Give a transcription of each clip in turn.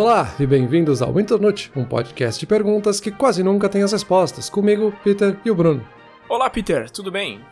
Olá e bem-vindos ao Internute, um podcast de perguntas que quase nunca tem as respostas, comigo, Peter e o Bruno. Olá, Peter, tudo bem?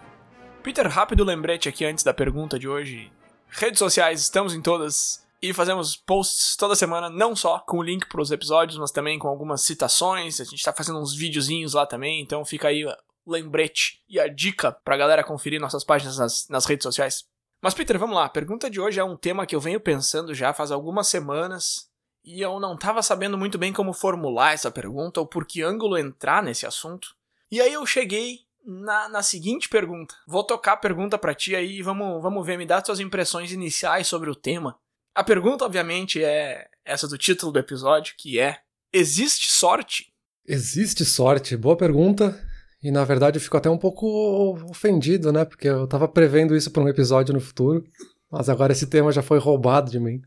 Peter, rápido lembrete aqui antes da pergunta de hoje. Redes sociais, estamos em todas e fazemos posts toda semana, não só com o link para os episódios, mas também com algumas citações. A gente está fazendo uns videozinhos lá também, então fica aí o lembrete e a dica para a galera conferir nossas páginas nas, nas redes sociais. Mas, Peter, vamos lá. A pergunta de hoje é um tema que eu venho pensando já faz algumas semanas e eu não estava sabendo muito bem como formular essa pergunta ou por que ângulo entrar nesse assunto. E aí eu cheguei na, na seguinte pergunta. Vou tocar a pergunta para ti aí e vamos, vamos ver, me dá suas impressões iniciais sobre o tema. A pergunta, obviamente, é essa do título do episódio, que é: Existe sorte? Existe sorte? Boa pergunta. E na verdade eu fico até um pouco ofendido, né? Porque eu tava prevendo isso para um episódio no futuro. Mas agora esse tema já foi roubado de mim.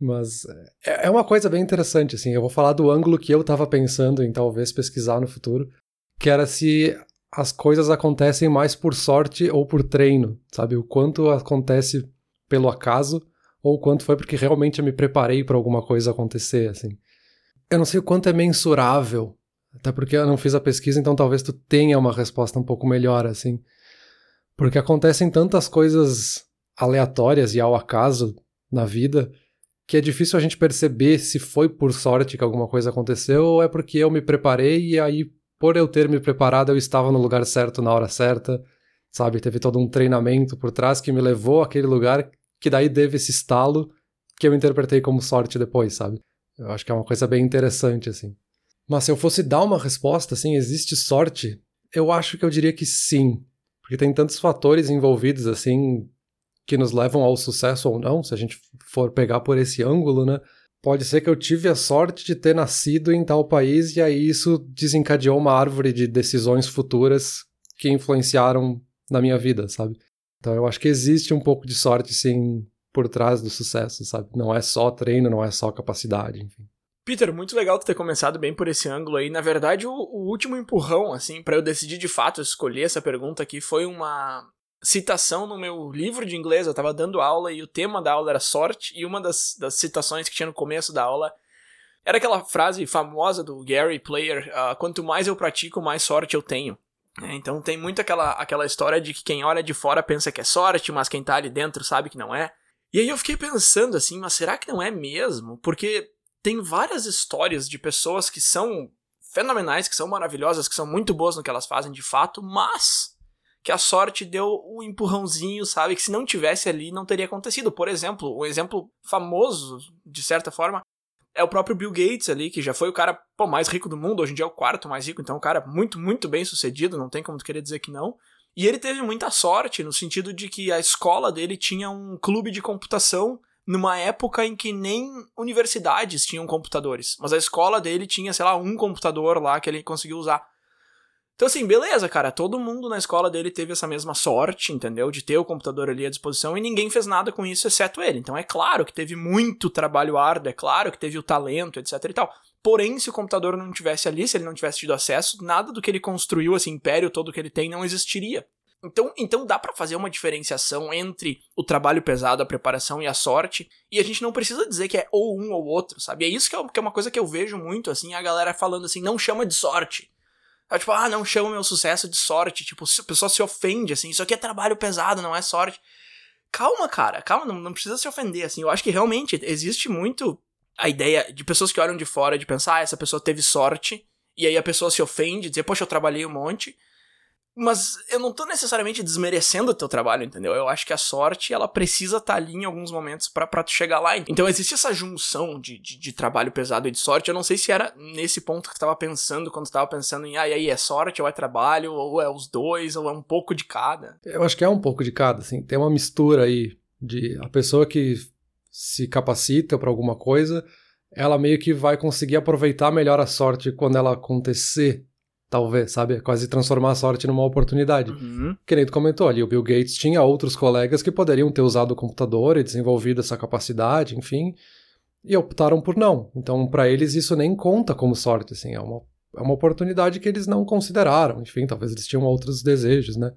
Mas é, é uma coisa bem interessante, assim. Eu vou falar do ângulo que eu estava pensando em talvez pesquisar no futuro, que era se as coisas acontecem mais por sorte ou por treino, sabe? O quanto acontece pelo acaso ou o quanto foi porque realmente eu me preparei para alguma coisa acontecer, assim. Eu não sei o quanto é mensurável, até porque eu não fiz a pesquisa, então talvez tu tenha uma resposta um pouco melhor, assim. Porque acontecem tantas coisas aleatórias e ao acaso na vida que é difícil a gente perceber se foi por sorte que alguma coisa aconteceu ou é porque eu me preparei e aí, por eu ter me preparado, eu estava no lugar certo na hora certa, sabe? Teve todo um treinamento por trás que me levou àquele lugar que daí teve esse estalo que eu interpretei como sorte depois, sabe? Eu acho que é uma coisa bem interessante, assim. Mas se eu fosse dar uma resposta, assim, existe sorte? Eu acho que eu diria que sim. Porque tem tantos fatores envolvidos, assim, que nos levam ao sucesso ou não, se a gente for pegar por esse ângulo, né? Pode ser que eu tive a sorte de ter nascido em tal país e aí isso desencadeou uma árvore de decisões futuras que influenciaram na minha vida, sabe? Então eu acho que existe um pouco de sorte, sim, por trás do sucesso, sabe? Não é só treino, não é só capacidade, enfim. Peter, muito legal tu ter começado bem por esse ângulo aí. Na verdade, o, o último empurrão, assim, para eu decidir de fato escolher essa pergunta aqui foi uma citação no meu livro de inglês, eu tava dando aula e o tema da aula era sorte, e uma das, das citações que tinha no começo da aula era aquela frase famosa do Gary Player: uh, quanto mais eu pratico, mais sorte eu tenho. É, então tem muito aquela, aquela história de que quem olha de fora pensa que é sorte, mas quem tá ali dentro sabe que não é. E aí eu fiquei pensando assim, mas será que não é mesmo? Porque tem várias histórias de pessoas que são fenomenais, que são maravilhosas, que são muito boas no que elas fazem de fato, mas que a sorte deu um empurrãozinho, sabe? Que se não tivesse ali, não teria acontecido. Por exemplo, um exemplo famoso, de certa forma, é o próprio Bill Gates ali, que já foi o cara pô, mais rico do mundo, hoje em dia é o quarto mais rico, então é um cara muito, muito bem sucedido, não tem como tu querer dizer que não. E ele teve muita sorte, no sentido de que a escola dele tinha um clube de computação numa época em que nem universidades tinham computadores. Mas a escola dele tinha, sei lá, um computador lá que ele conseguiu usar. Então, assim, beleza, cara. Todo mundo na escola dele teve essa mesma sorte, entendeu? De ter o computador ali à disposição e ninguém fez nada com isso exceto ele. Então, é claro que teve muito trabalho árduo, é claro que teve o talento, etc e tal. Porém, se o computador não tivesse ali, se ele não tivesse tido acesso, nada do que ele construiu, esse império todo que ele tem, não existiria. Então, então dá para fazer uma diferenciação entre o trabalho pesado, a preparação e a sorte, e a gente não precisa dizer que é ou um ou outro, sabe? É isso que é, é uma coisa que eu vejo muito, assim, a galera falando assim, não chama de sorte. É tipo, ah, não chama meu sucesso de sorte. Tipo, a pessoa se ofende, assim, isso aqui é trabalho pesado, não é sorte. Calma, cara, calma, não, não precisa se ofender, assim. Eu acho que realmente existe muito a ideia de pessoas que olham de fora de pensar, ah, essa pessoa teve sorte, e aí a pessoa se ofende, dizer, poxa, eu trabalhei um monte. Mas eu não tô necessariamente desmerecendo o teu trabalho, entendeu? Eu acho que a sorte, ela precisa estar tá ali em alguns momentos para tu chegar lá. Então existe essa junção de, de, de, trabalho pesado e de sorte. Eu não sei se era nesse ponto que tu tava pensando, quando tu tava pensando em, ah, e aí, é sorte ou é trabalho, ou é os dois, ou é um pouco de cada. Eu acho que é um pouco de cada, assim. Tem uma mistura aí de a pessoa que se capacita para alguma coisa, ela meio que vai conseguir aproveitar melhor a sorte quando ela acontecer talvez, sabe? Quase transformar a sorte numa oportunidade. Uhum. Que nem tu comentou ali, o Bill Gates tinha outros colegas que poderiam ter usado o computador e desenvolvido essa capacidade, enfim, e optaram por não. Então, para eles, isso nem conta como sorte, assim, é uma, é uma oportunidade que eles não consideraram. Enfim, talvez eles tinham outros desejos, né?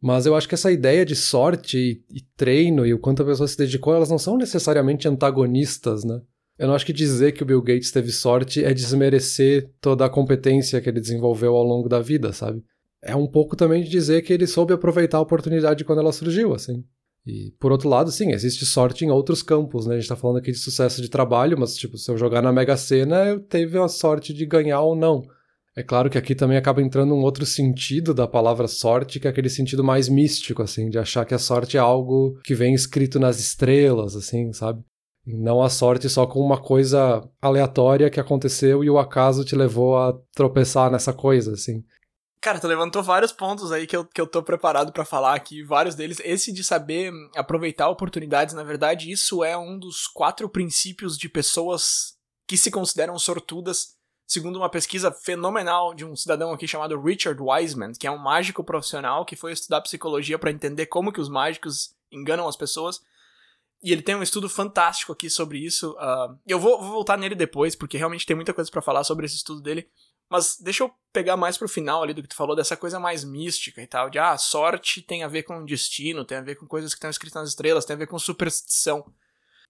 Mas eu acho que essa ideia de sorte e, e treino e o quanto a pessoa se dedicou, elas não são necessariamente antagonistas, né? Eu não acho que dizer que o Bill Gates teve sorte é desmerecer toda a competência que ele desenvolveu ao longo da vida, sabe? É um pouco também de dizer que ele soube aproveitar a oportunidade quando ela surgiu, assim. E, por outro lado, sim, existe sorte em outros campos, né? A gente tá falando aqui de sucesso de trabalho, mas, tipo, se eu jogar na Mega Sena, eu teve a sorte de ganhar ou não. É claro que aqui também acaba entrando um outro sentido da palavra sorte, que é aquele sentido mais místico, assim, de achar que a sorte é algo que vem escrito nas estrelas, assim, sabe? Não a sorte só com uma coisa aleatória que aconteceu e o acaso te levou a tropeçar nessa coisa, assim. Cara, tu levantou vários pontos aí que eu, que eu tô preparado para falar aqui, vários deles. Esse de saber aproveitar oportunidades, na verdade, isso é um dos quatro princípios de pessoas que se consideram sortudas segundo uma pesquisa fenomenal de um cidadão aqui chamado Richard Wiseman, que é um mágico profissional que foi estudar psicologia para entender como que os mágicos enganam as pessoas. E ele tem um estudo fantástico aqui sobre isso. Uh, eu vou, vou, voltar nele depois, porque realmente tem muita coisa para falar sobre esse estudo dele. Mas deixa eu pegar mais pro final ali do que tu falou, dessa coisa mais mística e tal, de ah, sorte tem a ver com destino, tem a ver com coisas que estão escritas nas estrelas, tem a ver com superstição.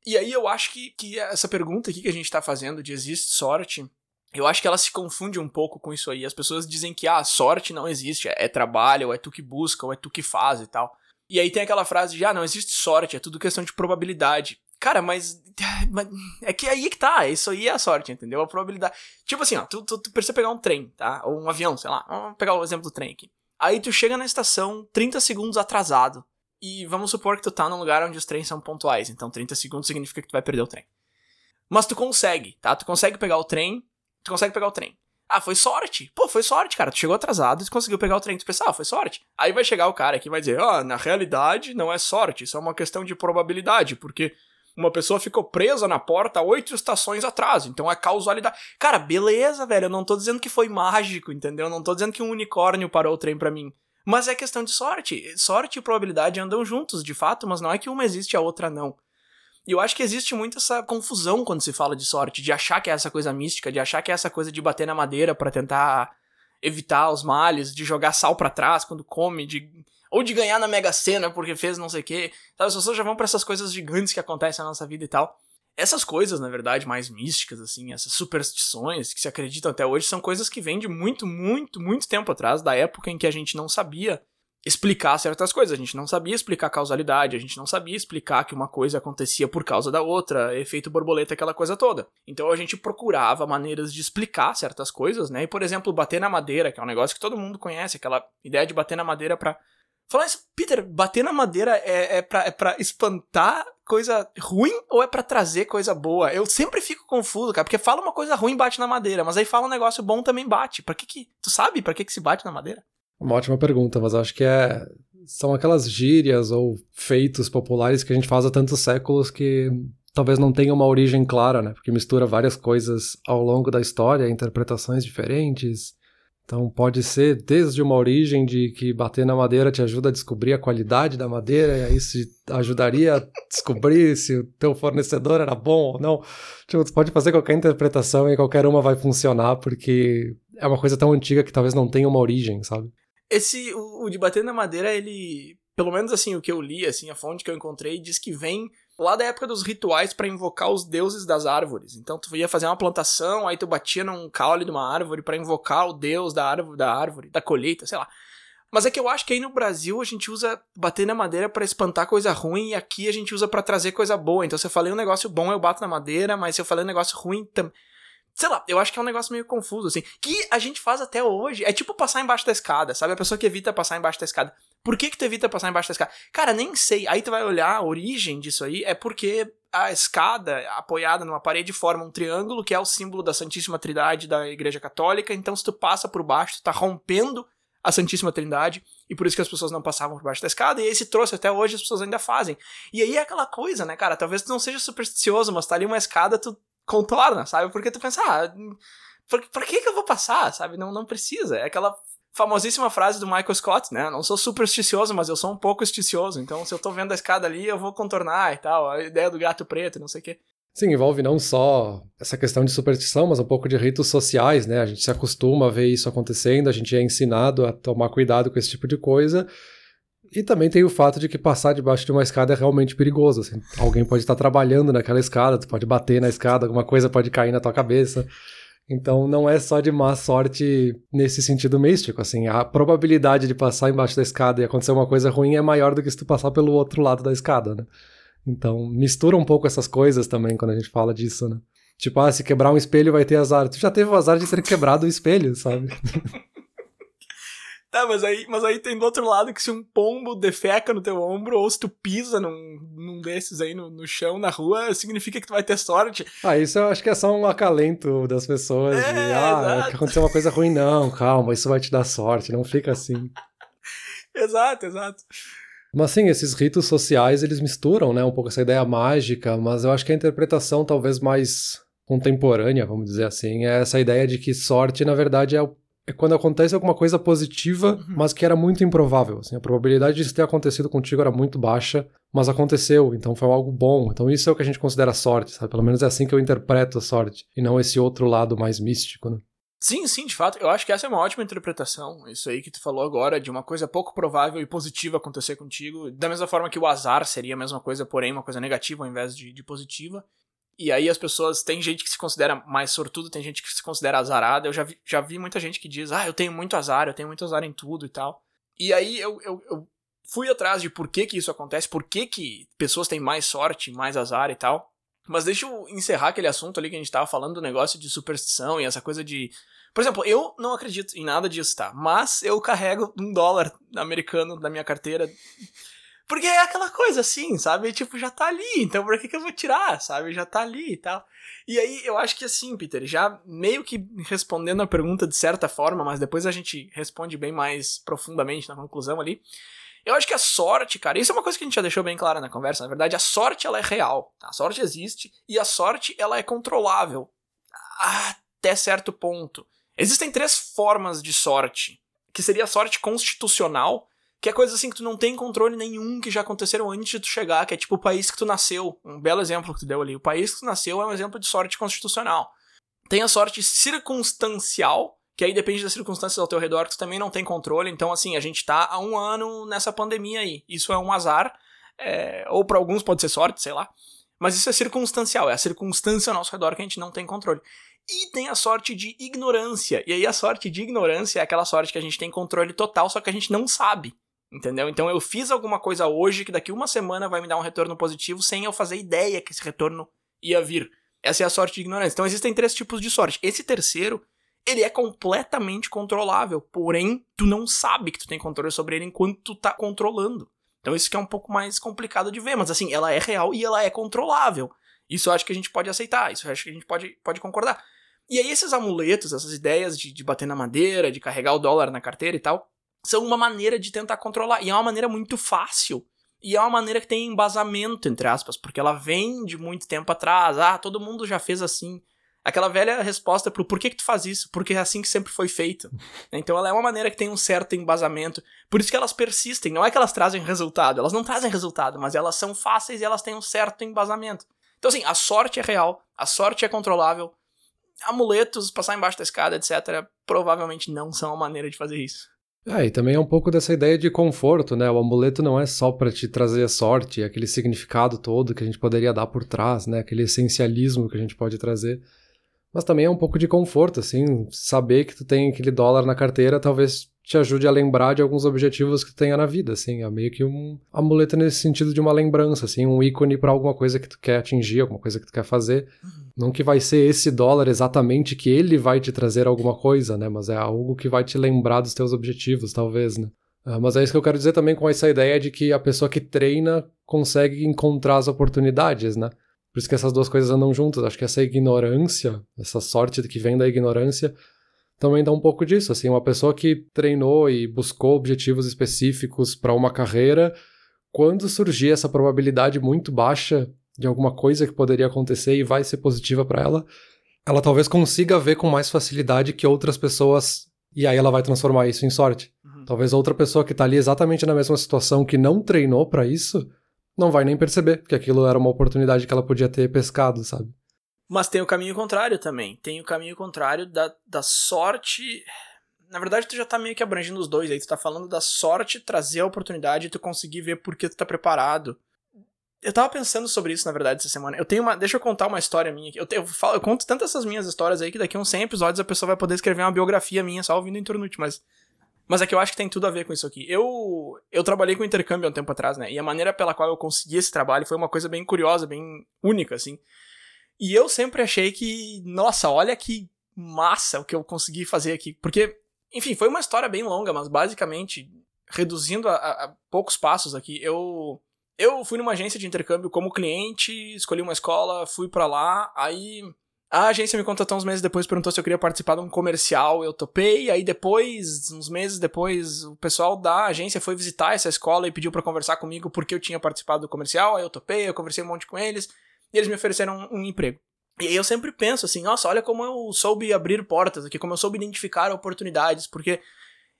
E aí eu acho que, que essa pergunta aqui que a gente tá fazendo de existe sorte, eu acho que ela se confunde um pouco com isso aí. As pessoas dizem que ah, sorte não existe, é, é trabalho, ou é tu que busca, ou é tu que faz e tal. E aí tem aquela frase de ah, não existe sorte, é tudo questão de probabilidade. Cara, mas, mas, É que aí que tá, isso aí é a sorte, entendeu? A probabilidade. Tipo assim, ó, tu, tu, tu precisa pegar um trem, tá? Ou um avião, sei lá. Vamos pegar o exemplo do trem aqui. Aí tu chega na estação 30 segundos atrasado. E vamos supor que tu tá num lugar onde os trens são pontuais. Então 30 segundos significa que tu vai perder o trem. Mas tu consegue, tá? Tu consegue pegar o trem Tu consegue pegar o trem. Ah, foi sorte. Pô, foi sorte, cara. Tu chegou atrasado e conseguiu pegar o trem. Tu pensa, ah, foi sorte. Aí vai chegar o cara aqui e vai dizer, ah, na realidade não é sorte, isso é uma questão de probabilidade, porque uma pessoa ficou presa na porta oito estações atrás, então é causalidade. Cara, beleza, velho, eu não tô dizendo que foi mágico, entendeu? Eu não tô dizendo que um unicórnio parou o trem para mim. Mas é questão de sorte. Sorte e probabilidade andam juntos, de fato, mas não é que uma existe e a outra não. E eu acho que existe muito essa confusão quando se fala de sorte, de achar que é essa coisa mística, de achar que é essa coisa de bater na madeira para tentar evitar os males, de jogar sal para trás quando come, de ou de ganhar na Mega Sena porque fez não sei o quê. Sabe, as pessoas já vão para essas coisas gigantes que acontecem na nossa vida e tal. Essas coisas, na verdade, mais místicas, assim, essas superstições que se acreditam até hoje, são coisas que vêm de muito, muito, muito tempo atrás, da época em que a gente não sabia explicar certas coisas. A gente não sabia explicar causalidade, a gente não sabia explicar que uma coisa acontecia por causa da outra, efeito borboleta, aquela coisa toda. Então a gente procurava maneiras de explicar certas coisas, né? E, por exemplo, bater na madeira, que é um negócio que todo mundo conhece, aquela ideia de bater na madeira para Falar isso, Peter, bater na madeira é, é, pra, é pra espantar coisa ruim ou é para trazer coisa boa? Eu sempre fico confuso, cara, porque fala uma coisa ruim bate na madeira, mas aí fala um negócio bom também bate. Pra que que. Tu sabe pra que que se bate na madeira? Uma ótima pergunta, mas acho que é são aquelas gírias ou feitos populares que a gente faz há tantos séculos que talvez não tenha uma origem clara, né? Porque mistura várias coisas ao longo da história, interpretações diferentes. Então pode ser desde uma origem de que bater na madeira te ajuda a descobrir a qualidade da madeira, e aí isso ajudaria a descobrir se o teu fornecedor era bom ou não. Tipo, tu pode fazer qualquer interpretação e qualquer uma vai funcionar, porque é uma coisa tão antiga que talvez não tenha uma origem, sabe? Esse, o, o de bater na madeira, ele. Pelo menos assim, o que eu li, assim, a fonte que eu encontrei, diz que vem lá da época dos rituais para invocar os deuses das árvores. Então tu ia fazer uma plantação, aí tu batia num caule de uma árvore para invocar o deus da árvore, da árvore, da colheita, sei lá. Mas é que eu acho que aí no Brasil a gente usa bater na madeira para espantar coisa ruim e aqui a gente usa para trazer coisa boa. Então se eu falei um negócio bom, eu bato na madeira, mas se eu falei um negócio ruim também. Sei lá, eu acho que é um negócio meio confuso, assim. Que a gente faz até hoje. É tipo passar embaixo da escada, sabe? A pessoa que evita passar embaixo da escada. Por que, que tu evita passar embaixo da escada? Cara, nem sei. Aí tu vai olhar a origem disso aí. É porque a escada, apoiada numa parede, forma um triângulo, que é o símbolo da Santíssima Trindade da Igreja Católica. Então, se tu passa por baixo, tu tá rompendo a Santíssima Trindade, e por isso que as pessoas não passavam por baixo da escada, e esse trouxe até hoje as pessoas ainda fazem. E aí é aquela coisa, né, cara? Talvez tu não seja supersticioso, mas tá ali uma escada, tu contorna, sabe? Porque tu pensa, ah, por, por que que eu vou passar, sabe? Não, não precisa. É aquela famosíssima frase do Michael Scott, né? Não sou supersticioso, mas eu sou um pouco esticioso. Então, se eu tô vendo a escada ali, eu vou contornar e tal. A ideia do gato preto, não sei o quê. Sim, envolve não só essa questão de superstição, mas um pouco de ritos sociais, né? A gente se acostuma a ver isso acontecendo, a gente é ensinado a tomar cuidado com esse tipo de coisa. E também tem o fato de que passar debaixo de uma escada é realmente perigoso. Assim. Alguém pode estar trabalhando naquela escada, tu pode bater na escada, alguma coisa pode cair na tua cabeça. Então não é só de má sorte nesse sentido místico, assim, a probabilidade de passar embaixo da escada e acontecer uma coisa ruim é maior do que se tu passar pelo outro lado da escada, né? Então mistura um pouco essas coisas também quando a gente fala disso, né? Tipo, ah, se quebrar um espelho vai ter azar. Tu já teve o azar de ter quebrado o espelho, sabe? Tá, mas aí, mas aí tem do outro lado que se um pombo defeca no teu ombro ou se tu pisa num, num desses aí no, no chão, na rua, significa que tu vai ter sorte. Ah, isso eu acho que é só um acalento das pessoas. É, de, ah, exato. aconteceu uma coisa ruim. Não, calma, isso vai te dar sorte, não fica assim. exato, exato. Mas sim, esses ritos sociais, eles misturam, né, um pouco essa ideia mágica, mas eu acho que a interpretação talvez mais contemporânea, vamos dizer assim, é essa ideia de que sorte, na verdade, é o é quando acontece alguma coisa positiva, uhum. mas que era muito improvável. Assim, a probabilidade de isso ter acontecido contigo era muito baixa, mas aconteceu, então foi algo bom. Então isso é o que a gente considera sorte, sabe? Pelo menos é assim que eu interpreto a sorte, e não esse outro lado mais místico, né? Sim, sim, de fato. Eu acho que essa é uma ótima interpretação. Isso aí que tu falou agora, de uma coisa pouco provável e positiva acontecer contigo. Da mesma forma que o azar seria a mesma coisa, porém uma coisa negativa ao invés de, de positiva. E aí as pessoas, tem gente que se considera mais sortudo, tem gente que se considera azarada. Eu já vi, já vi muita gente que diz, ah, eu tenho muito azar, eu tenho muito azar em tudo e tal. E aí eu, eu, eu fui atrás de por que que isso acontece, por que que pessoas têm mais sorte, mais azar e tal. Mas deixa eu encerrar aquele assunto ali que a gente tava falando do negócio de superstição e essa coisa de. Por exemplo, eu não acredito em nada disso, tá? Mas eu carrego um dólar americano na minha carteira porque é aquela coisa assim, sabe? Tipo, já tá ali, então por que, que eu vou tirar, sabe? Já tá ali e tal. E aí eu acho que assim, Peter, já meio que respondendo a pergunta de certa forma, mas depois a gente responde bem mais profundamente na conclusão ali. Eu acho que a sorte, cara, isso é uma coisa que a gente já deixou bem clara na conversa. Na verdade, a sorte ela é real. A sorte existe e a sorte ela é controlável até certo ponto. Existem três formas de sorte, que seria a sorte constitucional, que é coisa assim que tu não tem controle nenhum que já aconteceram antes de tu chegar, que é tipo o país que tu nasceu. Um belo exemplo que tu deu ali. O país que tu nasceu é um exemplo de sorte constitucional. Tem a sorte circunstancial, que aí depende das circunstâncias ao teu redor, tu também não tem controle. Então, assim, a gente tá há um ano nessa pandemia aí. Isso é um azar. É... ou para alguns pode ser sorte, sei lá. Mas isso é circunstancial, é a circunstância ao nosso redor que a gente não tem controle. E tem a sorte de ignorância. E aí a sorte de ignorância é aquela sorte que a gente tem controle total, só que a gente não sabe. Entendeu? Então eu fiz alguma coisa hoje que daqui uma semana vai me dar um retorno positivo sem eu fazer ideia que esse retorno ia vir. Essa é a sorte de ignorância. Então existem três tipos de sorte. Esse terceiro, ele é completamente controlável, porém tu não sabe que tu tem controle sobre ele enquanto tu tá controlando. Então isso que é um pouco mais complicado de ver, mas assim, ela é real e ela é controlável. Isso eu acho que a gente pode aceitar, isso eu acho que a gente pode, pode concordar. E aí esses amuletos, essas ideias de, de bater na madeira, de carregar o dólar na carteira e tal, são uma maneira de tentar controlar. E é uma maneira muito fácil. E é uma maneira que tem embasamento, entre aspas, porque ela vem de muito tempo atrás. Ah, todo mundo já fez assim. Aquela velha resposta pro por que, que tu faz isso? Porque é assim que sempre foi feito. Então ela é uma maneira que tem um certo embasamento. Por isso que elas persistem. Não é que elas trazem resultado. Elas não trazem resultado, mas elas são fáceis e elas têm um certo embasamento. Então, assim, a sorte é real, a sorte é controlável. Amuletos, passar embaixo da escada, etc., provavelmente não são a maneira de fazer isso. É, e também é um pouco dessa ideia de conforto, né? O amuleto não é só para te trazer sorte, aquele significado todo que a gente poderia dar por trás, né? Aquele essencialismo que a gente pode trazer. Mas também é um pouco de conforto, assim, saber que tu tem aquele dólar na carteira talvez te ajude a lembrar de alguns objetivos que tu tenha na vida, assim, é meio que um amuleto nesse sentido de uma lembrança, assim, um ícone para alguma coisa que tu quer atingir, alguma coisa que tu quer fazer. Uhum. Não que vai ser esse dólar exatamente que ele vai te trazer alguma coisa, né, mas é algo que vai te lembrar dos teus objetivos, talvez, né. Uh, mas é isso que eu quero dizer também com essa ideia de que a pessoa que treina consegue encontrar as oportunidades, né. Por isso que essas duas coisas andam juntas. Acho que essa ignorância, essa sorte que vem da ignorância, também dá um pouco disso. Assim, uma pessoa que treinou e buscou objetivos específicos para uma carreira, quando surgir essa probabilidade muito baixa de alguma coisa que poderia acontecer e vai ser positiva para ela, ela talvez consiga ver com mais facilidade que outras pessoas e aí ela vai transformar isso em sorte. Uhum. Talvez outra pessoa que está ali exatamente na mesma situação que não treinou para isso, não vai nem perceber que aquilo era uma oportunidade que ela podia ter pescado, sabe? Mas tem o caminho contrário também. Tem o caminho contrário da, da sorte. Na verdade, tu já tá meio que abrangindo os dois aí. Tu tá falando da sorte trazer a oportunidade e tu conseguir ver por que tu tá preparado. Eu tava pensando sobre isso, na verdade, essa semana. Eu tenho uma. Deixa eu contar uma história minha aqui. Eu, eu, falo, eu conto tanto essas minhas histórias aí que daqui a uns 100 episódios a pessoa vai poder escrever uma biografia minha só ouvindo o Internute, mas. Mas é que eu acho que tem tudo a ver com isso aqui. Eu, eu trabalhei com intercâmbio há um tempo atrás, né? E a maneira pela qual eu consegui esse trabalho foi uma coisa bem curiosa, bem única, assim. E eu sempre achei que, nossa, olha que massa o que eu consegui fazer aqui. Porque, enfim, foi uma história bem longa, mas basicamente, reduzindo a, a poucos passos aqui, eu. Eu fui numa agência de intercâmbio como cliente, escolhi uma escola, fui para lá, aí a agência me contatou uns meses depois, perguntou se eu queria participar de um comercial, eu topei. Aí depois, uns meses depois, o pessoal da agência foi visitar essa escola e pediu para conversar comigo porque eu tinha participado do comercial. Aí eu topei, eu conversei um monte com eles e eles me ofereceram um, um emprego. E eu sempre penso assim, nossa, olha como eu soube abrir portas aqui, como eu soube identificar oportunidades, porque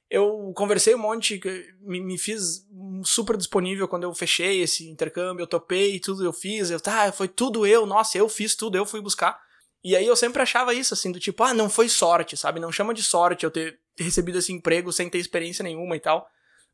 eu conversei um monte, me, me fiz super disponível quando eu fechei esse intercâmbio, eu topei, tudo eu fiz, eu, tá, foi tudo eu, nossa, eu fiz tudo, eu fui buscar. E aí eu sempre achava isso, assim, do tipo, ah, não foi sorte, sabe? Não chama de sorte eu ter recebido esse emprego sem ter experiência nenhuma e tal.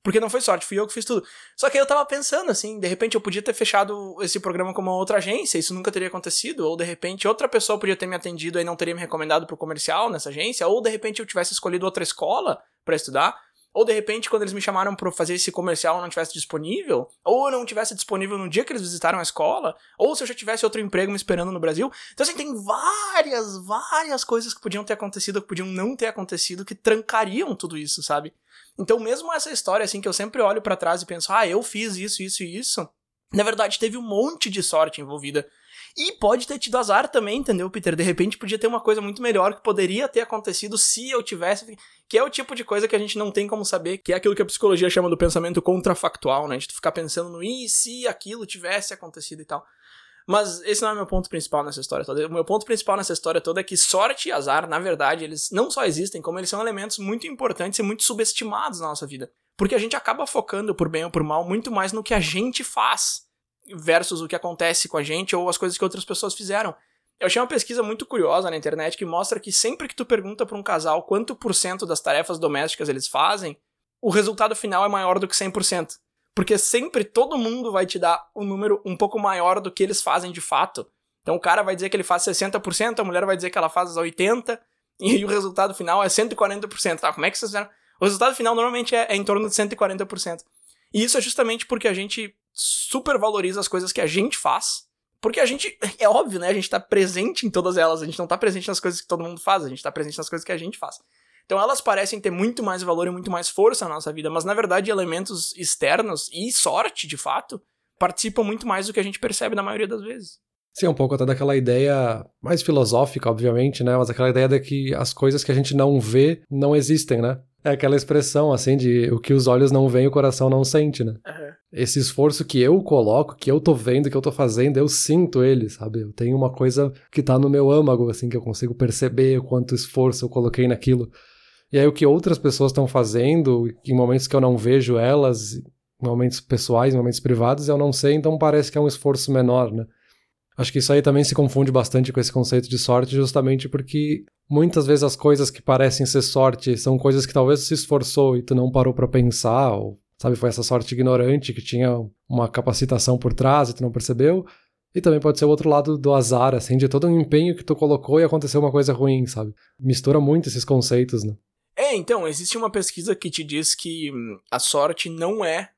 Porque não foi sorte, fui eu que fiz tudo. Só que aí eu tava pensando, assim, de repente eu podia ter fechado esse programa com uma outra agência, isso nunca teria acontecido. Ou de repente outra pessoa podia ter me atendido e não teria me recomendado pro comercial nessa agência. Ou de repente eu tivesse escolhido outra escola para estudar. Ou de repente, quando eles me chamaram para fazer esse comercial, eu não tivesse disponível, ou eu não tivesse disponível no dia que eles visitaram a escola, ou se eu já tivesse outro emprego me esperando no Brasil. Então, assim, tem várias, várias coisas que podiam ter acontecido, que podiam não ter acontecido, que trancariam tudo isso, sabe? Então, mesmo essa história, assim, que eu sempre olho para trás e penso, ah, eu fiz isso, isso e isso, na verdade, teve um monte de sorte envolvida. E pode ter tido azar também, entendeu, Peter? De repente podia ter uma coisa muito melhor que poderia ter acontecido se eu tivesse. Que é o tipo de coisa que a gente não tem como saber, que é aquilo que a psicologia chama do pensamento contrafactual, né? A gente ficar pensando no e se aquilo tivesse acontecido e tal. Mas esse não é o meu ponto principal nessa história toda. O meu ponto principal nessa história toda é que sorte e azar, na verdade, eles não só existem, como eles são elementos muito importantes e muito subestimados na nossa vida. Porque a gente acaba focando, por bem ou por mal, muito mais no que a gente faz versus o que acontece com a gente ou as coisas que outras pessoas fizeram. Eu achei uma pesquisa muito curiosa na internet que mostra que sempre que tu pergunta para um casal quanto por cento das tarefas domésticas eles fazem, o resultado final é maior do que 100%. Porque sempre todo mundo vai te dar um número um pouco maior do que eles fazem de fato. Então o cara vai dizer que ele faz 60%, a mulher vai dizer que ela faz 80%, e o resultado final é 140%. Tá, como é que vocês fizeram? O resultado final normalmente é, é em torno de 140%. E isso é justamente porque a gente supervaloriza as coisas que a gente faz. Porque a gente, é óbvio, né? A gente tá presente em todas elas. A gente não tá presente nas coisas que todo mundo faz, a gente tá presente nas coisas que a gente faz. Então elas parecem ter muito mais valor e muito mais força na nossa vida, mas na verdade elementos externos e sorte, de fato, participam muito mais do que a gente percebe na maioria das vezes. Sim, um pouco até daquela ideia mais filosófica, obviamente, né? Mas aquela ideia de que as coisas que a gente não vê não existem, né? É aquela expressão, assim, de o que os olhos não veem, o coração não sente, né? Uhum. Esse esforço que eu coloco, que eu tô vendo, que eu tô fazendo, eu sinto ele, sabe? Eu tenho uma coisa que tá no meu âmago, assim, que eu consigo perceber o quanto esforço eu coloquei naquilo. E aí o que outras pessoas estão fazendo, em momentos que eu não vejo elas, em momentos pessoais, em momentos privados, eu não sei, então parece que é um esforço menor, né? Acho que isso aí também se confunde bastante com esse conceito de sorte, justamente porque muitas vezes as coisas que parecem ser sorte são coisas que talvez se esforçou e tu não parou para pensar, ou sabe, foi essa sorte ignorante que tinha uma capacitação por trás e tu não percebeu. E também pode ser o outro lado do azar, assim, de todo um empenho que tu colocou e aconteceu uma coisa ruim, sabe? Mistura muito esses conceitos, né? É, então, existe uma pesquisa que te diz que hum, a sorte não é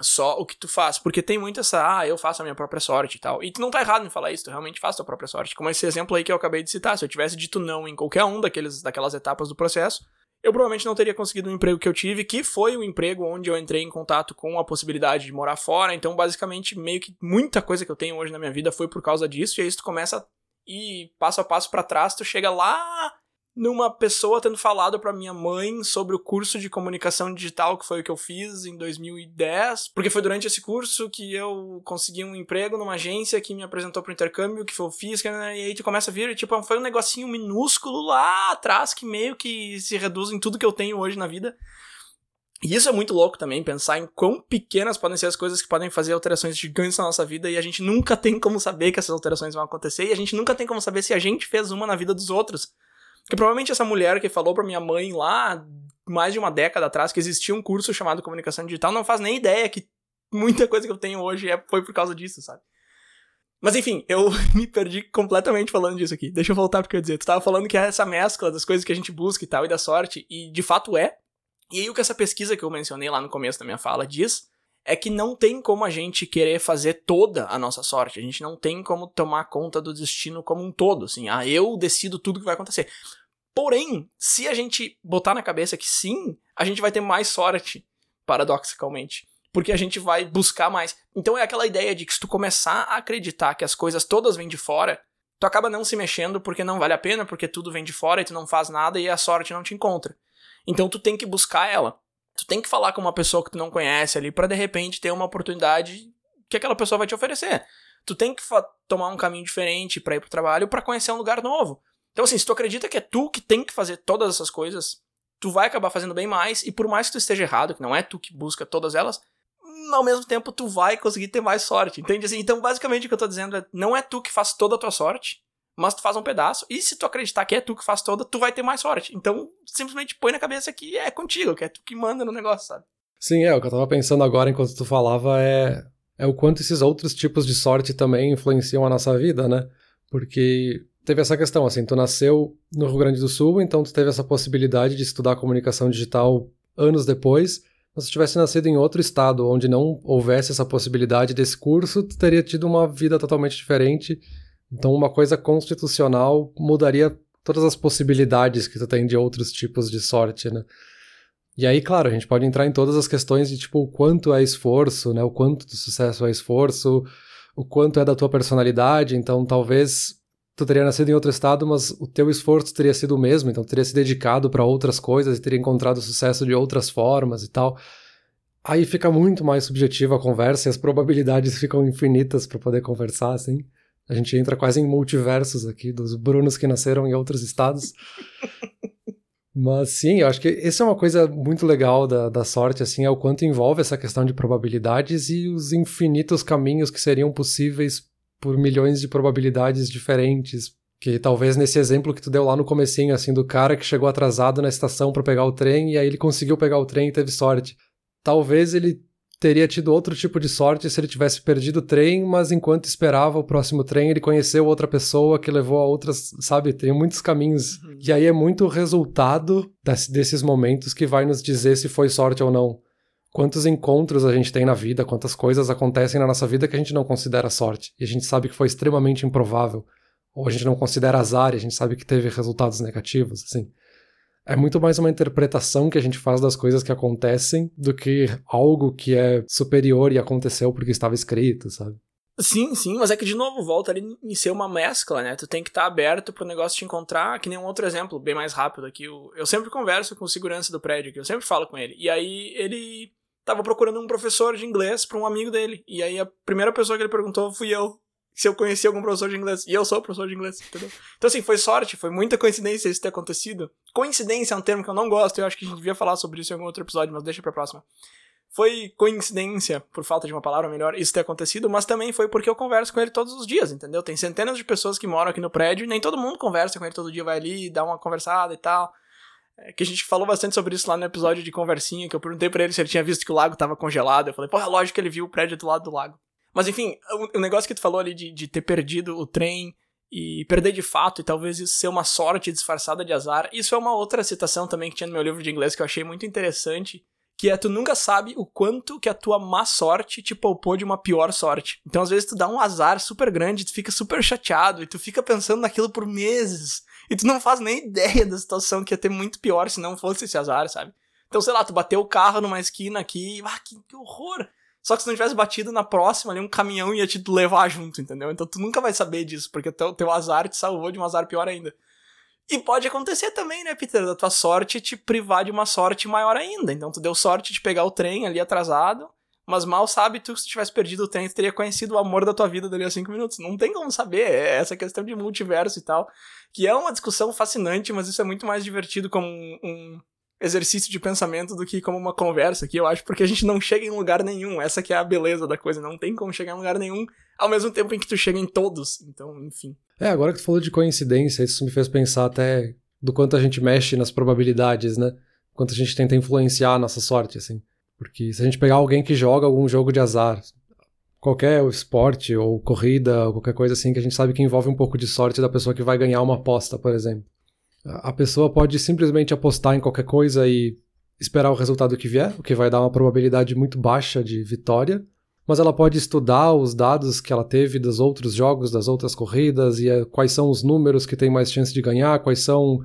só o que tu faz. Porque tem muito essa, ah, eu faço a minha própria sorte e tal. E tu não tá errado em falar isso, tu realmente faz a tua própria sorte. Como esse exemplo aí que eu acabei de citar. Se eu tivesse dito não em qualquer um daqueles, daquelas etapas do processo, eu provavelmente não teria conseguido o emprego que eu tive, que foi o emprego onde eu entrei em contato com a possibilidade de morar fora. Então, basicamente, meio que muita coisa que eu tenho hoje na minha vida foi por causa disso. E aí, tu começa ir passo a passo para trás, tu chega lá numa pessoa tendo falado para minha mãe sobre o curso de comunicação digital que foi o que eu fiz em 2010, porque foi durante esse curso que eu consegui um emprego numa agência que me apresentou pro intercâmbio, que foi o fiz, e aí tu começa a vir, tipo, foi um negocinho minúsculo lá atrás que meio que se reduz em tudo que eu tenho hoje na vida. E isso é muito louco também, pensar em quão pequenas podem ser as coisas que podem fazer alterações gigantes na nossa vida e a gente nunca tem como saber que essas alterações vão acontecer e a gente nunca tem como saber se a gente fez uma na vida dos outros. Porque provavelmente essa mulher que falou pra minha mãe lá mais de uma década atrás que existia um curso chamado Comunicação Digital, não faz nem ideia que muita coisa que eu tenho hoje é, foi por causa disso, sabe? Mas enfim, eu me perdi completamente falando disso aqui. Deixa eu voltar porque eu ia dizer. Tu tava falando que é essa mescla das coisas que a gente busca e tal, e da sorte, e de fato é. E aí o que essa pesquisa que eu mencionei lá no começo da minha fala diz é que não tem como a gente querer fazer toda a nossa sorte. A gente não tem como tomar conta do destino como um todo, assim. Ah, eu decido tudo que vai acontecer. Porém, se a gente botar na cabeça que sim, a gente vai ter mais sorte, paradoxicalmente porque a gente vai buscar mais. Então é aquela ideia de que se tu começar a acreditar que as coisas todas vêm de fora, tu acaba não se mexendo porque não vale a pena, porque tudo vem de fora e tu não faz nada e a sorte não te encontra. Então tu tem que buscar ela. Tu tem que falar com uma pessoa que tu não conhece ali para de repente ter uma oportunidade que aquela pessoa vai te oferecer. Tu tem que tomar um caminho diferente para ir pro trabalho para conhecer um lugar novo. Então assim, se tu acredita que é tu que tem que fazer todas essas coisas, tu vai acabar fazendo bem mais e por mais que tu esteja errado, que não é tu que busca todas elas, ao mesmo tempo tu vai conseguir ter mais sorte, entende? Assim, então, basicamente, o que eu tô dizendo é, não é tu que faz toda a tua sorte, mas tu faz um pedaço, e se tu acreditar que é tu que faz toda, tu vai ter mais sorte. Então, simplesmente põe na cabeça que é contigo, que é tu que manda no negócio, sabe? Sim, é, o que eu tava pensando agora enquanto tu falava é, é o quanto esses outros tipos de sorte também influenciam a nossa vida, né? Porque teve essa questão, assim, tu nasceu no Rio Grande do Sul, então tu teve essa possibilidade de estudar comunicação digital anos depois, mas se tivesse nascido em outro estado onde não houvesse essa possibilidade desse curso, tu teria tido uma vida totalmente diferente. Então, uma coisa constitucional mudaria todas as possibilidades que tu tem de outros tipos de sorte, né? E aí, claro, a gente pode entrar em todas as questões de tipo o quanto é esforço, né? O quanto do sucesso é esforço, o quanto é da tua personalidade. Então, talvez tu teria nascido em outro estado, mas o teu esforço teria sido o mesmo, então teria se dedicado para outras coisas e teria encontrado sucesso de outras formas e tal. Aí fica muito mais subjetiva a conversa e as probabilidades ficam infinitas para poder conversar, assim. A gente entra quase em multiversos aqui dos Brunos que nasceram em outros estados. Mas sim, eu acho que essa é uma coisa muito legal da, da sorte, assim, é o quanto envolve essa questão de probabilidades e os infinitos caminhos que seriam possíveis por milhões de probabilidades diferentes. Que talvez nesse exemplo que tu deu lá no comecinho, assim, do cara que chegou atrasado na estação para pegar o trem e aí ele conseguiu pegar o trem e teve sorte. Talvez ele teria tido outro tipo de sorte se ele tivesse perdido o trem, mas enquanto esperava o próximo trem, ele conheceu outra pessoa que levou a outras, sabe? Tem muitos caminhos. Uhum. E aí é muito o resultado desses momentos que vai nos dizer se foi sorte ou não quantos encontros a gente tem na vida, quantas coisas acontecem na nossa vida que a gente não considera sorte. E a gente sabe que foi extremamente improvável. Ou a gente não considera azar e a gente sabe que teve resultados negativos, assim. É muito mais uma interpretação que a gente faz das coisas que acontecem do que algo que é superior e aconteceu porque estava escrito, sabe? Sim, sim, mas é que de novo volta ali em ser uma mescla, né? Tu tem que estar tá aberto pro negócio te encontrar, que nem um outro exemplo, bem mais rápido aqui. Eu, eu sempre converso com o segurança do prédio, que eu sempre falo com ele. E aí ele tava procurando um professor de inglês para um amigo dele. E aí a primeira pessoa que ele perguntou fui eu. Se eu conhecia algum professor de inglês. E eu sou professor de inglês, entendeu? Então, assim, foi sorte, foi muita coincidência isso ter acontecido. Coincidência é um termo que eu não gosto, eu acho que a gente devia falar sobre isso em algum outro episódio, mas deixa pra próxima. Foi coincidência, por falta de uma palavra melhor, isso ter acontecido, mas também foi porque eu converso com ele todos os dias, entendeu? Tem centenas de pessoas que moram aqui no prédio e nem todo mundo conversa com ele todo dia, vai ali, dá uma conversada e tal. É, que a gente falou bastante sobre isso lá no episódio de conversinha, que eu perguntei para ele se ele tinha visto que o lago estava congelado. Eu falei, é lógico que ele viu o prédio do lado do lago. Mas enfim, o, o negócio que tu falou ali de, de ter perdido o trem e perder de fato, e talvez isso ser uma sorte disfarçada de azar, isso é uma outra citação também que tinha no meu livro de inglês que eu achei muito interessante, que é tu nunca sabe o quanto que a tua má sorte te poupou de uma pior sorte. Então às vezes tu dá um azar super grande, tu fica super chateado e tu fica pensando naquilo por meses. E tu não faz nem ideia da situação que ia ter muito pior se não fosse esse azar, sabe? Então, sei lá, tu bateu o carro numa esquina aqui, ah, que, que horror! Só que se não tivesse batido na próxima ali, um caminhão ia te levar junto, entendeu? Então tu nunca vai saber disso, porque teu, teu azar te salvou de um azar pior ainda. E pode acontecer também, né, Peter, da tua sorte te privar de uma sorte maior ainda. Então tu deu sorte de pegar o trem ali atrasado, mas mal sabe tu que se tivesse perdido o trem, tu teria conhecido o amor da tua vida dali a cinco minutos. Não tem como saber, é essa questão de multiverso e tal, que é uma discussão fascinante, mas isso é muito mais divertido como um, um exercício de pensamento do que como uma conversa aqui, eu acho, porque a gente não chega em lugar nenhum, essa que é a beleza da coisa, não tem como chegar em lugar nenhum ao mesmo tempo em que tu chega em todos, então, enfim. É, agora que tu falou de coincidência, isso me fez pensar até do quanto a gente mexe nas probabilidades, né? quanto a gente tenta influenciar a nossa sorte, assim. Porque se a gente pegar alguém que joga algum jogo de azar, qualquer esporte ou corrida ou qualquer coisa assim que a gente sabe que envolve um pouco de sorte da pessoa que vai ganhar uma aposta, por exemplo. A pessoa pode simplesmente apostar em qualquer coisa e esperar o resultado que vier, o que vai dar uma probabilidade muito baixa de vitória, mas ela pode estudar os dados que ela teve dos outros jogos, das outras corridas e eh, quais são os números que tem mais chance de ganhar, quais são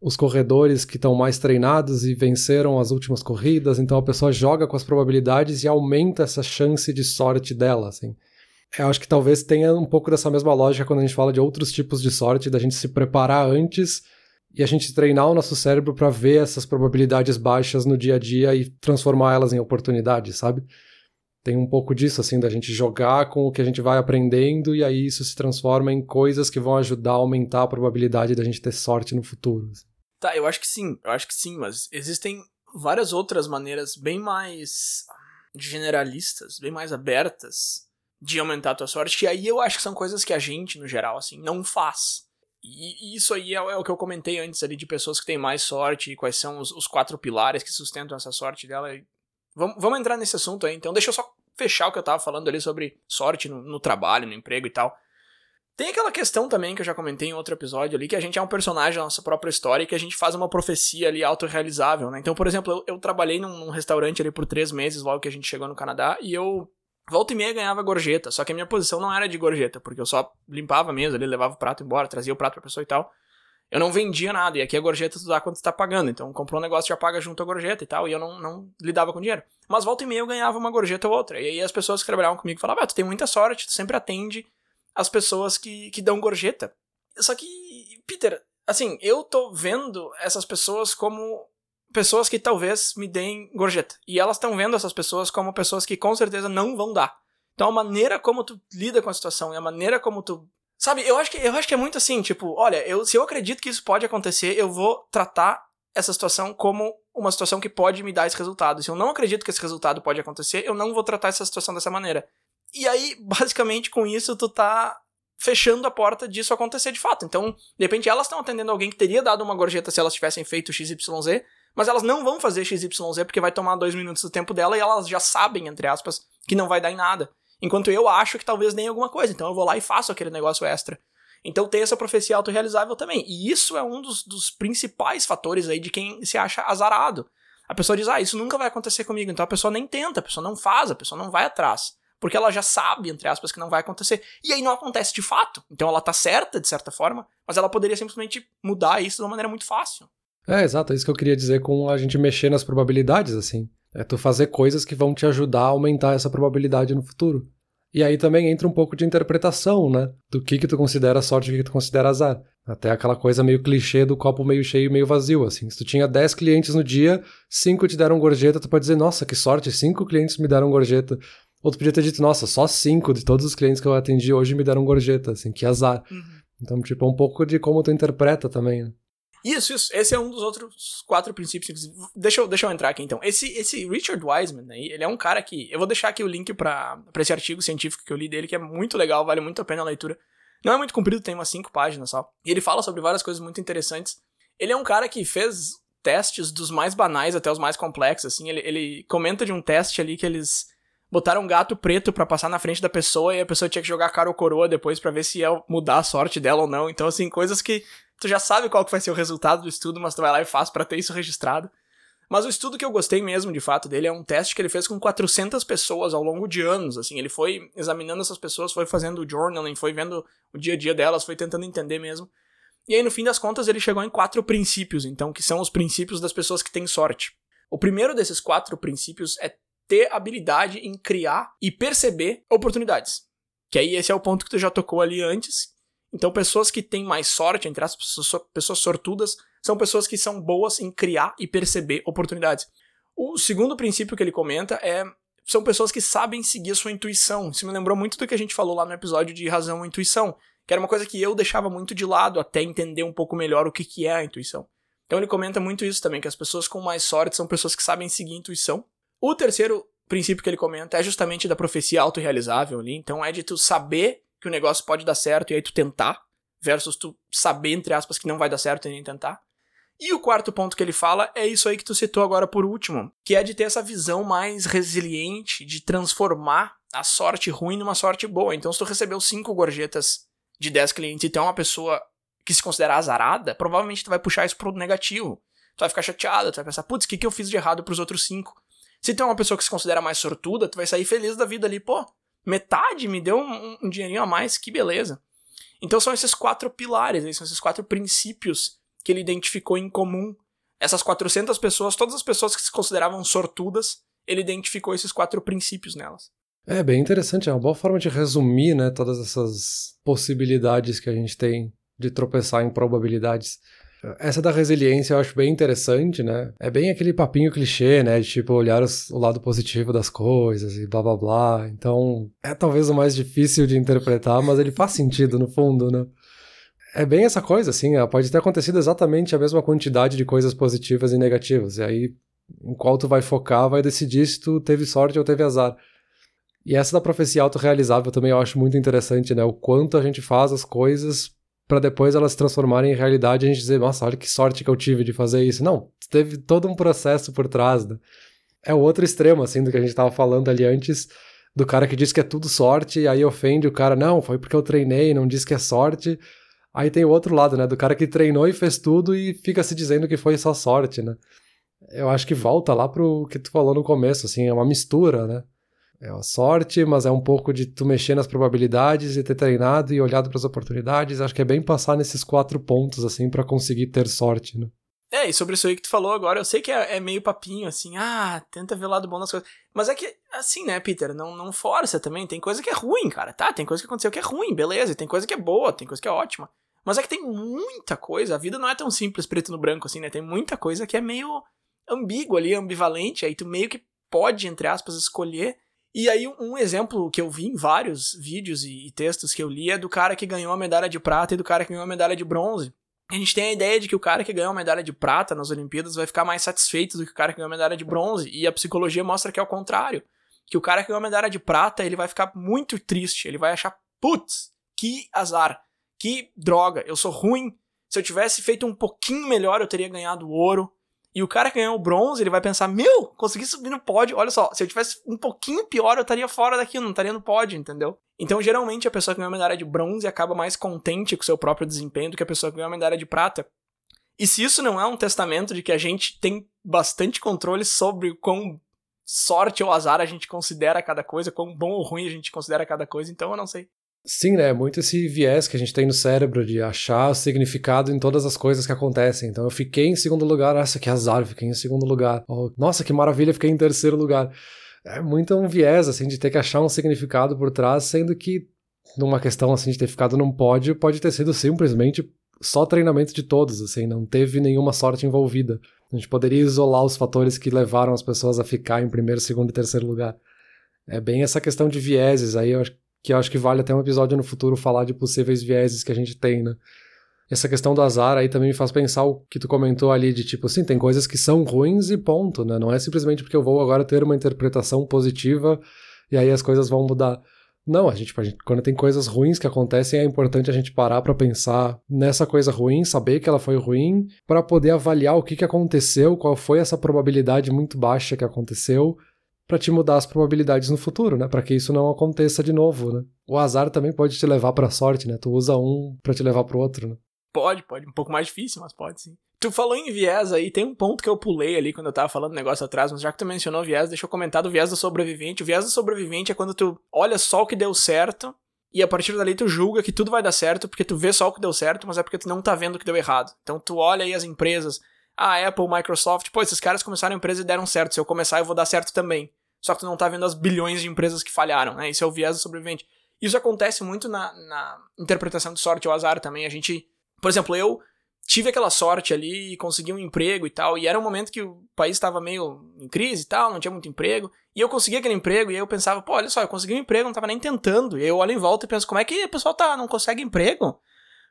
os corredores que estão mais treinados e venceram as últimas corridas, então a pessoa joga com as probabilidades e aumenta essa chance de sorte dela, assim. Eu acho que talvez tenha um pouco dessa mesma lógica quando a gente fala de outros tipos de sorte, da gente se preparar antes e a gente treinar o nosso cérebro para ver essas probabilidades baixas no dia a dia e transformar elas em oportunidades, sabe? Tem um pouco disso, assim, da gente jogar com o que a gente vai aprendendo e aí isso se transforma em coisas que vão ajudar a aumentar a probabilidade da gente ter sorte no futuro. Assim. Tá, eu acho que sim, eu acho que sim, mas existem várias outras maneiras bem mais generalistas, bem mais abertas de aumentar a tua sorte, que aí eu acho que são coisas que a gente, no geral, assim, não faz. E, isso aí é, é, o que eu comentei antes ali de pessoas que têm mais sorte e quais são os, os quatro pilares que sustentam essa sorte dela. Vamos, vamos entrar nesse assunto aí, então deixa eu só fechar o que eu tava falando ali sobre sorte no, no trabalho, no emprego e tal. Tem aquela questão também que eu já comentei em outro episódio ali, que a gente é um personagem da nossa própria história e que a gente faz uma profecia ali autorrealizável, né? Então, por exemplo, eu, eu trabalhei num, num, restaurante ali por três meses logo que a gente chegou no Canadá e eu volta e meia ganhava gorjeta, só que a minha posição não era de gorjeta, porque eu só limpava a mesa ali, levava o prato embora, trazia o prato pra pessoa e tal. Eu não vendia nada, e aqui a gorjeta tu dá quando tu tá pagando, então comprou um negócio já paga junto a gorjeta e tal, e eu não, não lidava com dinheiro. Mas volta e meia eu ganhava uma gorjeta ou outra, e aí as pessoas que trabalhavam comigo falavam, ah, tu tem muita sorte, tu sempre atende as pessoas que, que dão gorjeta. Só que, Peter, assim, eu tô vendo essas pessoas como pessoas que talvez me deem gorjeta. E elas estão vendo essas pessoas como pessoas que com certeza não vão dar. Então a maneira como tu lida com a situação e a maneira como tu. Sabe, eu acho que, eu acho que é muito assim, tipo, olha, eu, se eu acredito que isso pode acontecer, eu vou tratar essa situação como uma situação que pode me dar esse resultado. Se eu não acredito que esse resultado pode acontecer, eu não vou tratar essa situação dessa maneira. E aí, basicamente, com isso, tu tá fechando a porta disso acontecer de fato. Então, de repente, elas estão atendendo alguém que teria dado uma gorjeta se elas tivessem feito XYZ, mas elas não vão fazer XYZ porque vai tomar dois minutos do tempo dela e elas já sabem, entre aspas, que não vai dar em nada. Enquanto eu acho que talvez nem alguma coisa. Então eu vou lá e faço aquele negócio extra. Então tem essa profecia autorrealizável também. E isso é um dos, dos principais fatores aí de quem se acha azarado. A pessoa diz, ah, isso nunca vai acontecer comigo. Então a pessoa nem tenta, a pessoa não faz, a pessoa não vai atrás porque ela já sabe, entre aspas, que não vai acontecer. E aí não acontece de fato. Então ela tá certa, de certa forma, mas ela poderia simplesmente mudar isso de uma maneira muito fácil. É, exato, é isso que eu queria dizer com a gente mexer nas probabilidades, assim. É tu fazer coisas que vão te ajudar a aumentar essa probabilidade no futuro. E aí também entra um pouco de interpretação, né? Do que que tu considera sorte e o que, que tu considera azar. Até aquela coisa meio clichê do copo meio cheio e meio vazio, assim. Se tu tinha 10 clientes no dia, 5 te deram gorjeta, tu pode dizer, nossa, que sorte, 5 clientes me deram gorjeta. Ou tu podia ter dito, nossa, só cinco de todos os clientes que eu atendi hoje me deram gorjeta, assim, que azar. Uhum. Então, tipo, é um pouco de como tu interpreta também, né? Isso, isso. Esse é um dos outros quatro princípios. Deixa eu, deixa eu entrar aqui então. Esse, esse Richard Wiseman, aí, ele é um cara que. Eu vou deixar aqui o link para esse artigo científico que eu li dele, que é muito legal, vale muito a pena a leitura. Não é muito comprido, tem umas cinco páginas só. E ele fala sobre várias coisas muito interessantes. Ele é um cara que fez testes dos mais banais até os mais complexos, assim. Ele, ele comenta de um teste ali que eles botaram um gato preto para passar na frente da pessoa e a pessoa tinha que jogar cara ou coroa depois para ver se ia mudar a sorte dela ou não. Então, assim, coisas que tu já sabe qual que vai ser o resultado do estudo, mas tu vai lá e faz para ter isso registrado. Mas o estudo que eu gostei mesmo, de fato, dele é um teste que ele fez com 400 pessoas ao longo de anos, assim, ele foi examinando essas pessoas, foi fazendo o journaling, foi vendo o dia a dia delas, foi tentando entender mesmo. E aí, no fim das contas, ele chegou em quatro princípios, então, que são os princípios das pessoas que têm sorte. O primeiro desses quatro princípios é ter habilidade em criar e perceber oportunidades. Que aí esse é o ponto que tu já tocou ali antes. Então, pessoas que têm mais sorte, entre as pessoas sortudas, são pessoas que são boas em criar e perceber oportunidades. O segundo princípio que ele comenta é são pessoas que sabem seguir a sua intuição. Isso me lembrou muito do que a gente falou lá no episódio de razão e intuição, que era uma coisa que eu deixava muito de lado até entender um pouco melhor o que, que é a intuição. Então ele comenta muito isso também, que as pessoas com mais sorte são pessoas que sabem seguir a intuição o terceiro princípio que ele comenta é justamente da profecia autorrealizável ali. Então é de tu saber que o negócio pode dar certo e aí tu tentar, versus tu saber, entre aspas, que não vai dar certo e nem tentar. E o quarto ponto que ele fala é isso aí que tu citou agora por último, que é de ter essa visão mais resiliente, de transformar a sorte ruim numa sorte boa. Então, se tu recebeu cinco gorjetas de 10 clientes e tu é uma pessoa que se considera azarada, provavelmente tu vai puxar isso pro negativo. Tu vai ficar chateado, tu vai pensar, putz, o que, que eu fiz de errado pros outros cinco? Se tu é uma pessoa que se considera mais sortuda, tu vai sair feliz da vida ali, pô, metade me deu um, um dinheirinho a mais, que beleza. Então são esses quatro pilares, são esses quatro princípios que ele identificou em comum. Essas 400 pessoas, todas as pessoas que se consideravam sortudas, ele identificou esses quatro princípios nelas. É bem interessante, é uma boa forma de resumir, né, todas essas possibilidades que a gente tem de tropeçar em probabilidades. Essa da resiliência eu acho bem interessante, né? É bem aquele papinho clichê, né? De tipo, olhar os, o lado positivo das coisas e blá blá blá. Então, é talvez o mais difícil de interpretar, mas ele faz sentido no fundo, né? É bem essa coisa, assim. Pode ter acontecido exatamente a mesma quantidade de coisas positivas e negativas. E aí, em qual tu vai focar, vai decidir se tu teve sorte ou teve azar. E essa da profecia autorrealizável também eu acho muito interessante, né? O quanto a gente faz as coisas para depois elas se transformarem em realidade e a gente dizer, nossa, olha que sorte que eu tive de fazer isso. Não, teve todo um processo por trás. Né? É o outro extremo, assim, do que a gente estava falando ali antes, do cara que diz que é tudo sorte, e aí ofende o cara, não, foi porque eu treinei, não diz que é sorte. Aí tem o outro lado, né, do cara que treinou e fez tudo e fica se dizendo que foi só sorte, né. Eu acho que volta lá pro que tu falou no começo, assim, é uma mistura, né é a sorte, mas é um pouco de tu mexer nas probabilidades e ter treinado e olhado para as oportunidades. Acho que é bem passar nesses quatro pontos, assim, para conseguir ter sorte, né? É, e sobre isso aí que tu falou agora, eu sei que é, é, meio papinho, assim, ah, tenta ver o lado bom das coisas. Mas é que, assim, né, Peter, não, não força também. Tem coisa que é ruim, cara, tá? Tem coisa que aconteceu que é ruim, beleza. E tem coisa que é boa, tem coisa que é ótima. Mas é que tem muita coisa, a vida não é tão simples preto no branco, assim, né? Tem muita coisa que é meio ambígua ali, ambivalente. Aí tu meio que pode, entre aspas, escolher e aí, um exemplo que eu vi em vários vídeos e, textos que eu li é do cara que ganhou a medalha de prata e do cara que ganhou a medalha de bronze. A gente tem a ideia de que o cara que ganhou a medalha de prata nas Olimpíadas vai ficar mais satisfeito do que o cara que ganhou a medalha de bronze. E a psicologia mostra que é o contrário. Que o cara que ganhou a medalha de prata, ele vai ficar muito triste. Ele vai achar, putz, que azar, que droga, eu sou ruim. Se eu tivesse feito um pouquinho melhor, eu teria ganhado ouro. E o cara que ganhou o bronze, ele vai pensar: Meu, consegui subir no pódio. Olha só, se eu tivesse um pouquinho pior, eu estaria fora daqui, não estaria no pódio, entendeu? Então, geralmente, a pessoa que ganhou a medalha de bronze acaba mais contente com o seu próprio desempenho do que a pessoa que ganhou a medalha de prata. E se isso não é um testamento de que a gente tem bastante controle sobre quão sorte ou azar a gente considera cada coisa, quão bom ou ruim a gente considera cada coisa, então eu não sei. Sim, né? Muito esse viés que a gente tem no cérebro de achar o significado em todas as coisas que acontecem. Então eu fiquei em segundo lugar, nossa, que azar, fiquei em segundo lugar. Oh, nossa, que maravilha, fiquei em terceiro lugar. É muito um viés, assim, de ter que achar um significado por trás, sendo que numa questão, assim, de ter ficado num pódio, pode ter sido simplesmente só treinamento de todos, assim, não teve nenhuma sorte envolvida. A gente poderia isolar os fatores que levaram as pessoas a ficar em primeiro, segundo e terceiro lugar. É bem essa questão de vieses aí, eu acho que acho que vale até um episódio no futuro falar de possíveis vieses que a gente tem, né? Essa questão do azar aí também me faz pensar o que tu comentou ali de tipo, assim, tem coisas que são ruins e ponto, né? Não é simplesmente porque eu vou agora ter uma interpretação positiva e aí as coisas vão mudar. Não, a gente, a gente, quando tem coisas ruins que acontecem, é importante a gente parar para pensar nessa coisa ruim, saber que ela foi ruim, para poder avaliar o que, que aconteceu, qual foi essa probabilidade muito baixa que aconteceu, para te mudar as probabilidades no futuro, né? Para que isso não aconteça de novo, né? O azar também pode te levar para sorte, né? Tu usa um para te levar para outro, né? Pode, pode, um pouco mais difícil, mas pode sim. Tu falou em viés aí, tem um ponto que eu pulei ali quando eu tava falando negócio atrás, mas já que tu mencionou viés, deixa eu comentar do viés do sobrevivente. O viés do sobrevivente é quando tu olha só o que deu certo e a partir dali tu julga que tudo vai dar certo porque tu vê só o que deu certo, mas é porque tu não tá vendo o que deu errado. Então tu olha aí as empresas, a Apple, Microsoft, pô, esses caras começaram a empresa e deram certo, se eu começar eu vou dar certo também só que tu não tá vendo as bilhões de empresas que falharam, né? Isso é o viés do sobrevivente. Isso acontece muito na, na interpretação de sorte ou azar também. A gente, por exemplo, eu tive aquela sorte ali e consegui um emprego e tal, e era um momento que o país estava meio em crise e tal, não tinha muito emprego, e eu consegui aquele emprego e eu pensava, pô, olha só, eu consegui um emprego, não tava nem tentando. E eu olho em volta e penso, como é que o pessoal tá, não consegue emprego?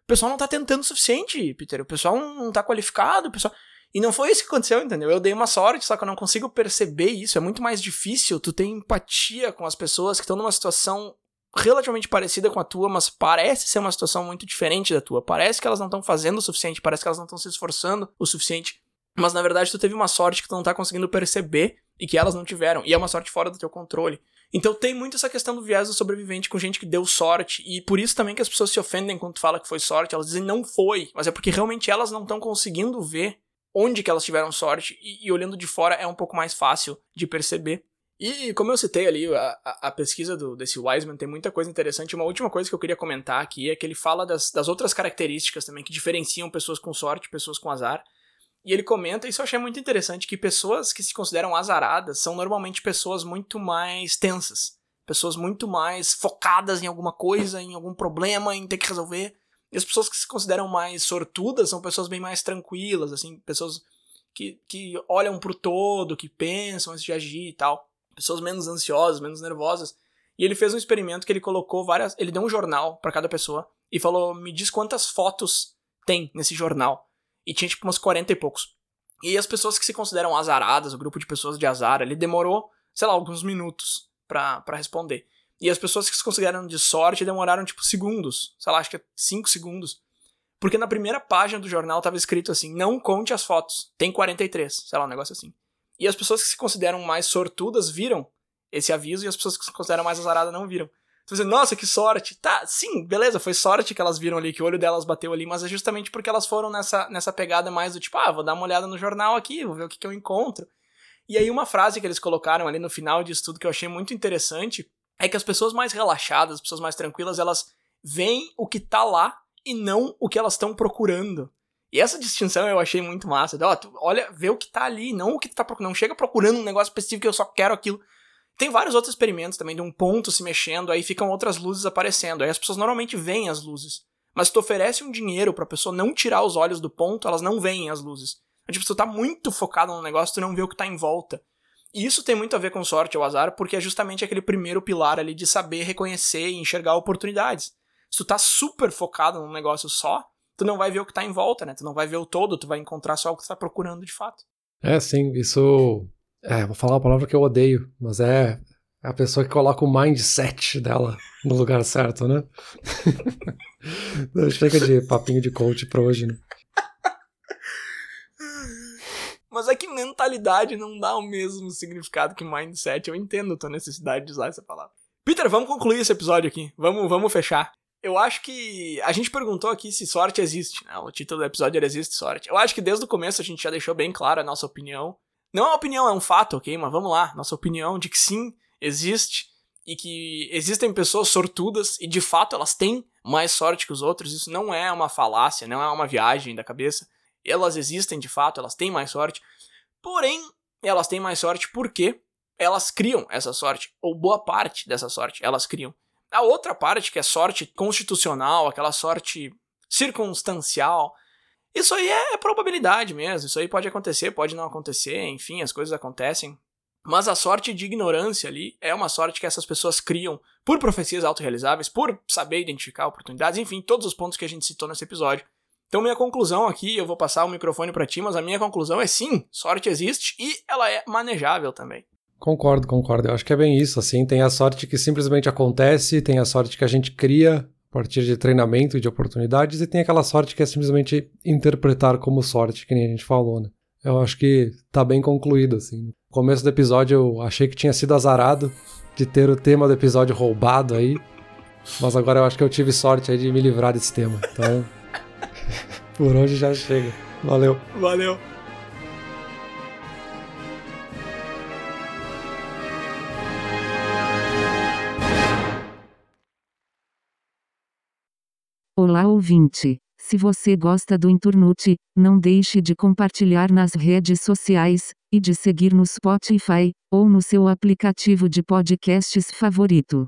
O pessoal não tá tentando o suficiente, Peter. O pessoal não tá qualificado, o pessoal e não foi isso que aconteceu, entendeu? Eu dei uma sorte, só que eu não consigo perceber isso. É muito mais difícil tu ter empatia com as pessoas que estão numa situação relativamente parecida com a tua, mas parece ser uma situação muito diferente da tua. Parece que elas não estão fazendo o suficiente, parece que elas não estão se esforçando o suficiente. Mas na verdade tu teve uma sorte que tu não tá conseguindo perceber e que elas não tiveram. E é uma sorte fora do teu controle. Então tem muito essa questão do viés do sobrevivente com gente que deu sorte. E por isso também que as pessoas se ofendem quando tu fala que foi sorte. Elas dizem não foi. Mas é porque realmente elas não estão conseguindo ver onde que elas tiveram sorte. E, e, olhando de fora é um pouco mais fácil de perceber. E como eu citei ali, a, a, pesquisa do, desse Wiseman tem muita coisa interessante. Uma última coisa que eu queria comentar aqui é que ele fala das, das outras características também que diferenciam pessoas com sorte e pessoas com azar. E ele comenta, isso eu achei muito interessante, que pessoas que se consideram azaradas são normalmente pessoas muito mais tensas. Pessoas muito mais focadas em alguma coisa, em algum problema, em ter que resolver. E as pessoas que se consideram mais sortudas são pessoas bem mais tranquilas, assim, pessoas que, que olham pro todo, que pensam antes de agir e tal. Pessoas menos ansiosas, menos nervosas. E ele fez um experimento que ele colocou várias. Ele deu um jornal para cada pessoa e falou: me diz quantas fotos tem nesse jornal. E tinha tipo umas 40 e poucos. E as pessoas que se consideram azaradas, o grupo de pessoas de azar, ele demorou, sei lá, alguns minutos para responder. E as pessoas que se consideram de sorte demoraram tipo segundos, sei lá, acho que é 5 segundos. Porque na primeira página do jornal tava escrito assim: não conte as fotos, tem 43, sei lá, um negócio assim. E as pessoas que se consideram mais sortudas viram esse aviso e as pessoas que se consideram mais azaradas não viram. Tu dizer, nossa, que sorte. Tá, sim, beleza, foi sorte que elas viram ali, que o olho delas bateu ali, mas é justamente porque elas foram nessa, nessa pegada mais do tipo, ah, vou dar uma olhada no jornal aqui, vou ver o que, que eu encontro. E aí uma frase que eles colocaram ali no final disso tudo que eu achei muito interessante é que as pessoas mais relaxadas, as pessoas mais tranquilas, elas veem o que tá lá e não o que elas estão procurando. E essa distinção eu achei muito massa. Ó, tu olha, vê o que tá ali, não o que tu tá procurando. Não chega procurando um negócio específico que eu só quero aquilo. Tem vários outros experimentos também de um ponto se mexendo, aí ficam outras luzes aparecendo. Aí as pessoas normalmente veem as luzes. Mas se tu oferece um dinheiro pra pessoa não tirar os olhos do ponto, elas não veem as luzes. Então, tipo, se tu tá muito focado no negócio, tu não vê o que tá em volta. E isso tem muito a ver com sorte ou azar, porque é justamente aquele primeiro pilar ali de saber reconhecer e enxergar oportunidades. Se tu tá super focado num negócio só, tu não vai ver o que tá em volta, né? Tu não vai ver o todo, tu vai encontrar só o que tu tá procurando de fato. É, sim, isso é, vou falar uma palavra que eu odeio, mas é a pessoa que coloca o mindset dela no lugar certo, né? Chega de papinho de coach pra hoje, né? Mas é que mentalidade não dá o mesmo significado que mindset. Eu entendo a tua necessidade de usar essa palavra. Peter, vamos concluir esse episódio aqui. Vamos, vamos fechar. Eu acho que a gente perguntou aqui se sorte existe. Né? O título do episódio era Existe Sorte. Eu acho que desde o começo a gente já deixou bem claro a nossa opinião. Não é opinião, é um fato, ok? Mas vamos lá, nossa opinião de que sim, existe e que existem pessoas sortudas e de fato elas têm mais sorte que os outros. Isso não é uma falácia, não é uma viagem da cabeça. Elas existem de fato, elas têm mais sorte. Porém, elas têm mais sorte porque elas criam essa sorte, ou boa parte dessa sorte elas criam. A outra parte, que é sorte constitucional, aquela sorte circunstancial, isso aí é, probabilidade mesmo. Isso aí pode acontecer, pode não acontecer, enfim, as coisas acontecem. Mas a sorte de ignorância ali é uma sorte que essas pessoas criam por profecias autorrealizáveis, por saber identificar oportunidades, enfim, todos os pontos que a gente citou nesse episódio. Então, minha conclusão aqui, eu vou passar o microfone para ti, mas a minha conclusão é sim, sorte existe e ela é manejável também. Concordo, concordo. Eu acho que é bem isso, assim. Tem a sorte que simplesmente acontece, tem a sorte que a gente cria a partir de treinamento e de oportunidades, e tem aquela sorte que é simplesmente interpretar como sorte, que nem a gente falou, né? Eu acho que tá bem concluído, assim. No começo do episódio eu achei que tinha sido azarado de ter o tema do episódio roubado aí, mas agora eu acho que eu tive sorte aí de me livrar desse tema. Então, por hoje já chega. Valeu. Valeu. Olá ouvinte! Se você gosta do Inturnute, não deixe de compartilhar nas redes sociais, e de seguir no Spotify, ou no seu aplicativo de podcasts favorito.